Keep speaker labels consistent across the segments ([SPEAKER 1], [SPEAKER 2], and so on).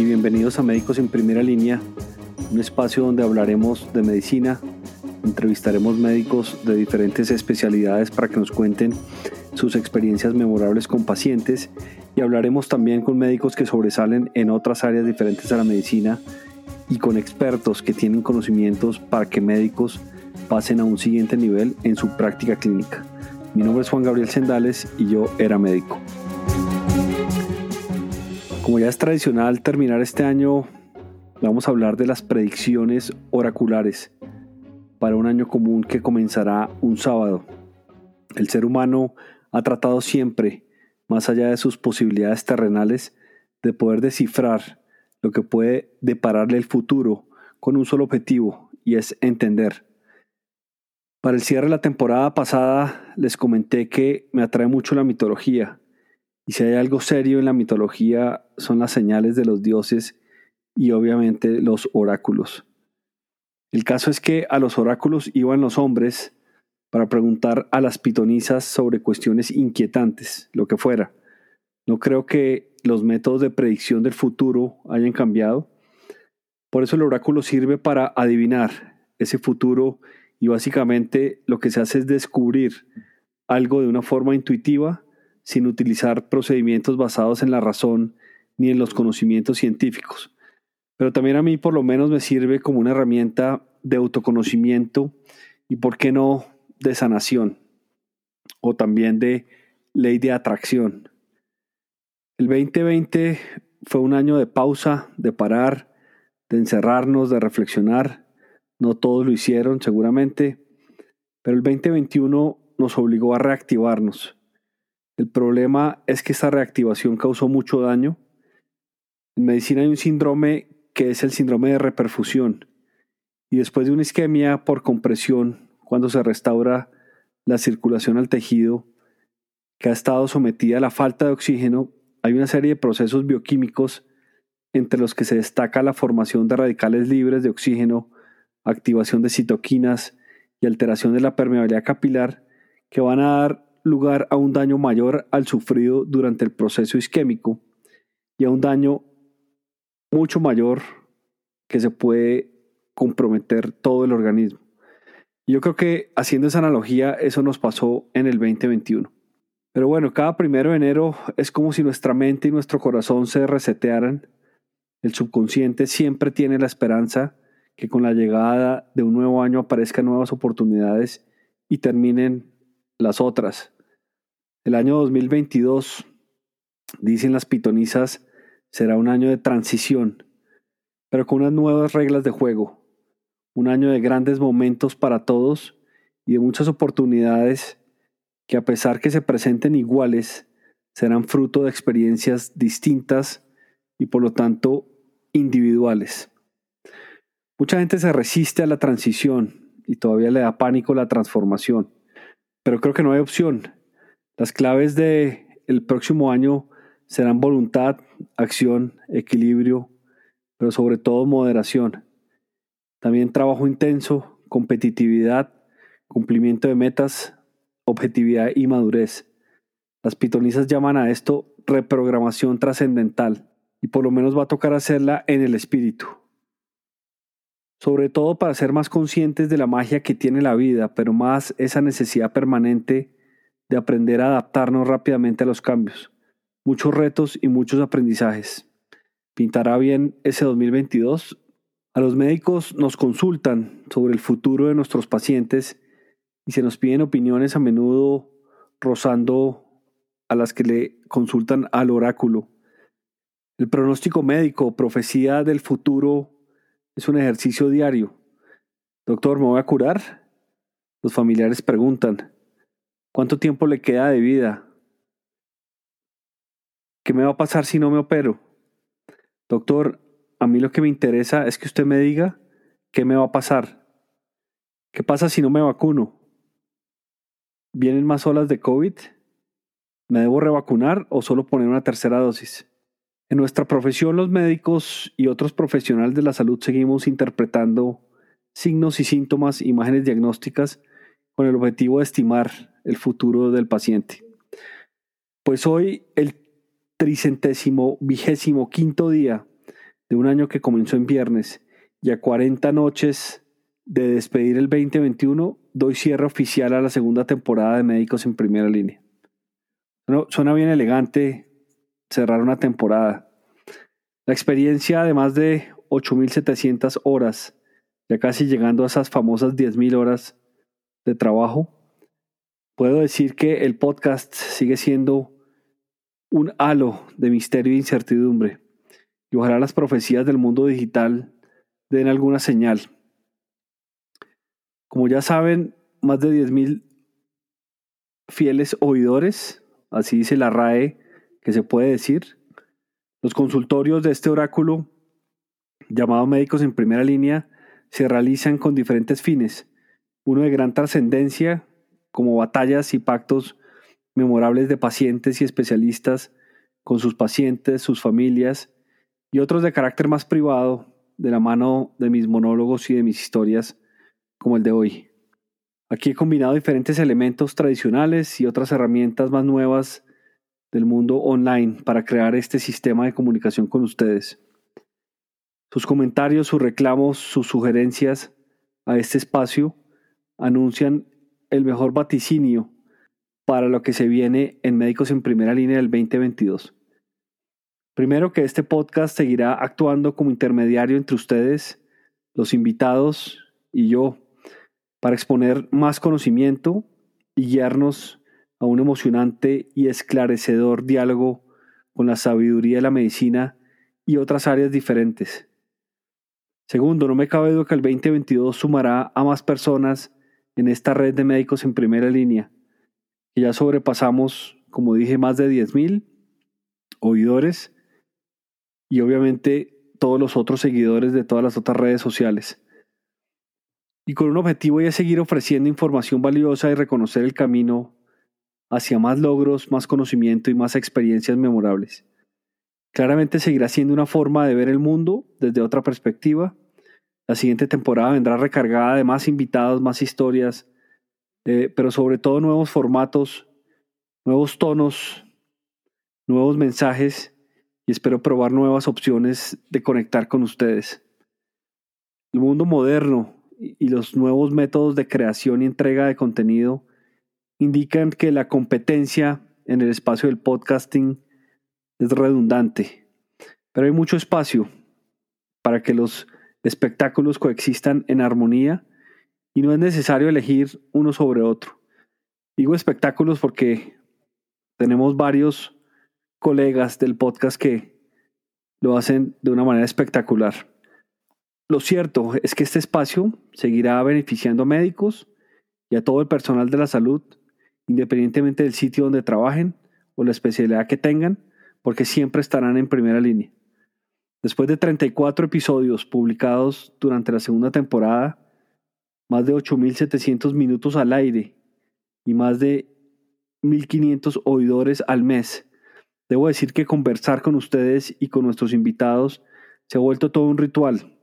[SPEAKER 1] y bienvenidos a Médicos en Primera Línea, un espacio donde hablaremos de medicina, entrevistaremos médicos de diferentes especialidades para que nos cuenten sus experiencias memorables con pacientes y hablaremos también con médicos que sobresalen en otras áreas diferentes a la medicina y con expertos que tienen conocimientos para que médicos pasen a un siguiente nivel en su práctica clínica. Mi nombre es Juan Gabriel Sendales y yo era médico. Como ya es tradicional terminar este año, vamos a hablar de las predicciones oraculares para un año común que comenzará un sábado. El ser humano ha tratado siempre, más allá de sus posibilidades terrenales, de poder descifrar lo que puede depararle el futuro con un solo objetivo, y es entender. Para el cierre de la temporada pasada les comenté que me atrae mucho la mitología y si hay algo serio en la mitología son las señales de los dioses y obviamente los oráculos. El caso es que a los oráculos iban los hombres para preguntar a las pitonisas sobre cuestiones inquietantes, lo que fuera. No creo que los métodos de predicción del futuro hayan cambiado. Por eso el oráculo sirve para adivinar ese futuro y básicamente lo que se hace es descubrir algo de una forma intuitiva sin utilizar procedimientos basados en la razón ni en los conocimientos científicos. Pero también a mí por lo menos me sirve como una herramienta de autoconocimiento y, por qué no, de sanación o también de ley de atracción. El 2020 fue un año de pausa, de parar, de encerrarnos, de reflexionar. No todos lo hicieron seguramente, pero el 2021 nos obligó a reactivarnos el problema es que esta reactivación causó mucho daño. En medicina hay un síndrome que es el síndrome de reperfusión. Y después de una isquemia por compresión, cuando se restaura la circulación al tejido que ha estado sometida a la falta de oxígeno, hay una serie de procesos bioquímicos entre los que se destaca la formación de radicales libres de oxígeno, activación de citoquinas y alteración de la permeabilidad capilar que van a dar lugar a un daño mayor al sufrido durante el proceso isquémico y a un daño mucho mayor que se puede comprometer todo el organismo. yo creo que haciendo esa analogía, eso nos pasó en el 2021. Pero bueno, cada primero de enero es como si nuestra mente y nuestro corazón se resetearan. El subconsciente siempre tiene la esperanza que con la llegada de un nuevo año aparezcan nuevas oportunidades y terminen las otras. El año 2022, dicen las pitonisas, será un año de transición, pero con unas nuevas reglas de juego. Un año de grandes momentos para todos y de muchas oportunidades que a pesar que se presenten iguales, serán fruto de experiencias distintas y por lo tanto individuales. Mucha gente se resiste a la transición y todavía le da pánico la transformación. Pero creo que no hay opción. Las claves del el próximo año serán voluntad, acción, equilibrio, pero sobre todo moderación. También trabajo intenso, competitividad, cumplimiento de metas, objetividad y madurez. Las pitonisas llaman a esto reprogramación trascendental y por lo menos va a tocar hacerla en el espíritu sobre todo para ser más conscientes de la magia que tiene la vida, pero más esa necesidad permanente de aprender a adaptarnos rápidamente a los cambios. Muchos retos y muchos aprendizajes. ¿Pintará bien ese 2022? A los médicos nos consultan sobre el futuro de nuestros pacientes y se nos piden opiniones a menudo rozando a las que le consultan al oráculo. El pronóstico médico, profecía del futuro, es un ejercicio diario. Doctor, ¿me voy a curar? Los familiares preguntan, ¿cuánto tiempo le queda de vida? ¿Qué me va a pasar si no me opero? Doctor, a mí lo que me interesa es que usted me diga qué me va a pasar. ¿Qué pasa si no me vacuno? ¿Vienen más olas de COVID? ¿Me debo revacunar o solo poner una tercera dosis? En nuestra profesión, los médicos y otros profesionales de la salud seguimos interpretando signos y síntomas, imágenes diagnósticas, con el objetivo de estimar el futuro del paciente. Pues hoy, el tricentésimo vigésimo quinto día de un año que comenzó en viernes y a 40 noches de despedir el 2021, doy cierre oficial a la segunda temporada de Médicos en Primera Línea. suena bien elegante cerrar una temporada. La experiencia de más de 8.700 horas, ya casi llegando a esas famosas 10.000 horas de trabajo, puedo decir que el podcast sigue siendo un halo de misterio e incertidumbre. Y ojalá las profecías del mundo digital den alguna señal. Como ya saben, más de 10.000 fieles oidores, así dice la RAE, que se puede decir. Los consultorios de este oráculo, llamado Médicos en Primera Línea, se realizan con diferentes fines. Uno de gran trascendencia, como batallas y pactos memorables de pacientes y especialistas con sus pacientes, sus familias, y otros de carácter más privado, de la mano de mis monólogos y de mis historias, como el de hoy. Aquí he combinado diferentes elementos tradicionales y otras herramientas más nuevas del mundo online para crear este sistema de comunicación con ustedes. Sus comentarios, sus reclamos, sus sugerencias a este espacio anuncian el mejor vaticinio para lo que se viene en Médicos en Primera Línea del 2022. Primero que este podcast seguirá actuando como intermediario entre ustedes, los invitados y yo, para exponer más conocimiento y guiarnos a un emocionante y esclarecedor diálogo con la sabiduría de la medicina y otras áreas diferentes. Segundo, no me cabe duda que el 2022 sumará a más personas en esta red de médicos en primera línea, que ya sobrepasamos, como dije, más de 10.000 oidores y obviamente todos los otros seguidores de todas las otras redes sociales. Y con un objetivo es seguir ofreciendo información valiosa y reconocer el camino hacia más logros, más conocimiento y más experiencias memorables. Claramente seguirá siendo una forma de ver el mundo desde otra perspectiva. La siguiente temporada vendrá recargada de más invitados, más historias, eh, pero sobre todo nuevos formatos, nuevos tonos, nuevos mensajes y espero probar nuevas opciones de conectar con ustedes. El mundo moderno y los nuevos métodos de creación y entrega de contenido indican que la competencia en el espacio del podcasting es redundante, pero hay mucho espacio para que los espectáculos coexistan en armonía y no es necesario elegir uno sobre otro. Digo espectáculos porque tenemos varios colegas del podcast que lo hacen de una manera espectacular. Lo cierto es que este espacio seguirá beneficiando a médicos y a todo el personal de la salud, independientemente del sitio donde trabajen o la especialidad que tengan, porque siempre estarán en primera línea. Después de 34 episodios publicados durante la segunda temporada, más de 8.700 minutos al aire y más de 1.500 oidores al mes, debo decir que conversar con ustedes y con nuestros invitados se ha vuelto todo un ritual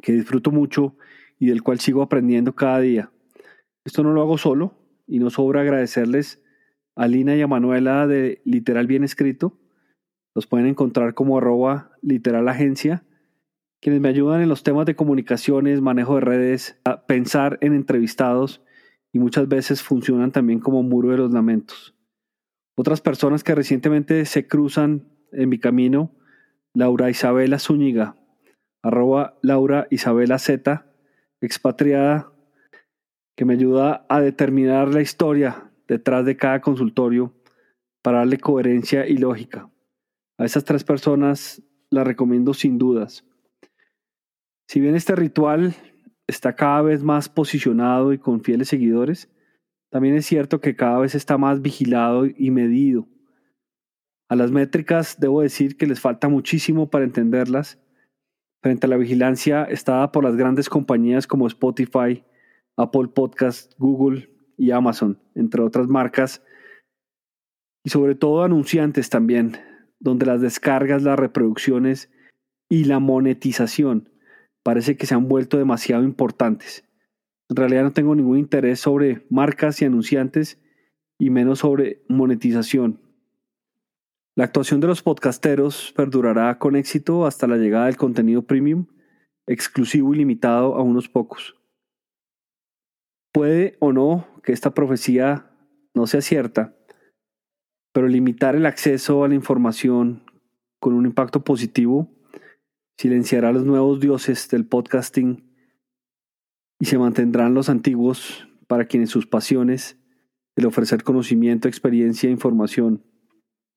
[SPEAKER 1] que disfruto mucho y del cual sigo aprendiendo cada día. Esto no lo hago solo y no sobra agradecerles a Lina y a Manuela de Literal Bien Escrito. Los pueden encontrar como arroba literal agencia, quienes me ayudan en los temas de comunicaciones, manejo de redes, a pensar en entrevistados y muchas veces funcionan también como muro de los lamentos. Otras personas que recientemente se cruzan en mi camino, Laura Isabela Zúñiga, arroba Laura Isabela Z, expatriada, que me ayuda a determinar la historia detrás de cada consultorio para darle coherencia y lógica. A esas tres personas las recomiendo sin dudas. Si bien este ritual está cada vez más posicionado y con fieles seguidores, también es cierto que cada vez está más vigilado y medido. A las métricas debo decir que les falta muchísimo para entenderlas frente a la vigilancia estada por las grandes compañías como Spotify, Apple Podcast, Google y Amazon, entre otras marcas, y sobre todo anunciantes también, donde las descargas, las reproducciones y la monetización parece que se han vuelto demasiado importantes. En realidad no tengo ningún interés sobre marcas y anunciantes y menos sobre monetización. La actuación de los podcasteros perdurará con éxito hasta la llegada del contenido premium, exclusivo y limitado a unos pocos. Puede o no que esta profecía no sea cierta, pero limitar el acceso a la información con un impacto positivo silenciará a los nuevos dioses del podcasting y se mantendrán los antiguos para quienes sus pasiones, el ofrecer conocimiento, experiencia, información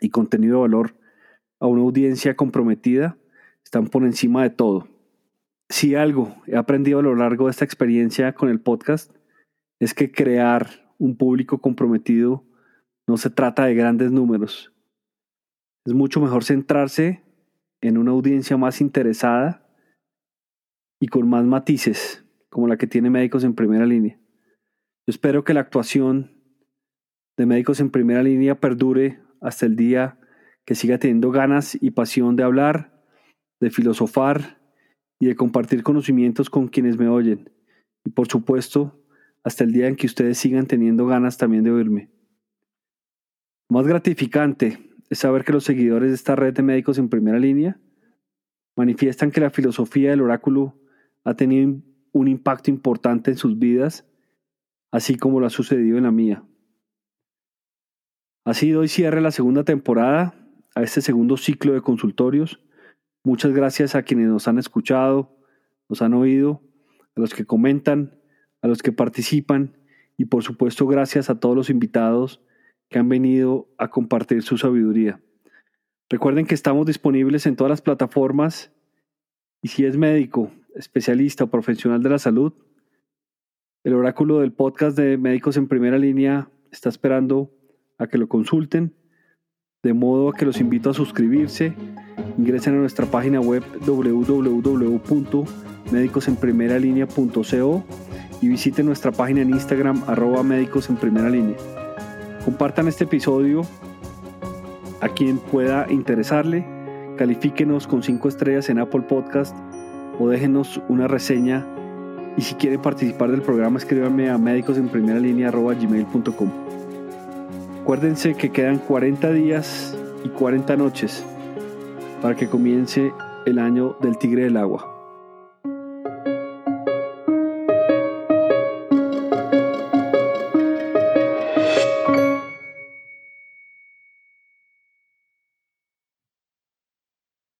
[SPEAKER 1] y contenido de valor a una audiencia comprometida, están por encima de todo. Si algo he aprendido a lo largo de esta experiencia con el podcast, es que crear un público comprometido no se trata de grandes números. Es mucho mejor centrarse en una audiencia más interesada y con más matices, como la que tiene médicos en primera línea. Yo espero que la actuación de médicos en primera línea perdure hasta el día que siga teniendo ganas y pasión de hablar, de filosofar y de compartir conocimientos con quienes me oyen. Y por supuesto, hasta el día en que ustedes sigan teniendo ganas también de oírme. Más gratificante es saber que los seguidores de esta red de médicos en primera línea manifiestan que la filosofía del oráculo ha tenido un impacto importante en sus vidas, así como lo ha sucedido en la mía. Ha sido hoy cierre la segunda temporada a este segundo ciclo de consultorios. Muchas gracias a quienes nos han escuchado, nos han oído, a los que comentan, a los que participan y por supuesto gracias a todos los invitados que han venido a compartir su sabiduría. Recuerden que estamos disponibles en todas las plataformas y si es médico, especialista o profesional de la salud, el oráculo del podcast de Médicos en Primera Línea está esperando a que lo consulten, de modo que los invito a suscribirse. Ingresen a nuestra página web www.medicosenprimeralinea.co y visiten nuestra página en Instagram arroba médicos en primera línea. Compartan este episodio a quien pueda interesarle, califíquenos con 5 estrellas en Apple Podcast o déjenos una reseña y si quieren participar del programa escríbanme a médicosenprimeralínea.gmail.com Acuérdense que quedan 40 días y 40 noches para que comience el año del tigre del agua.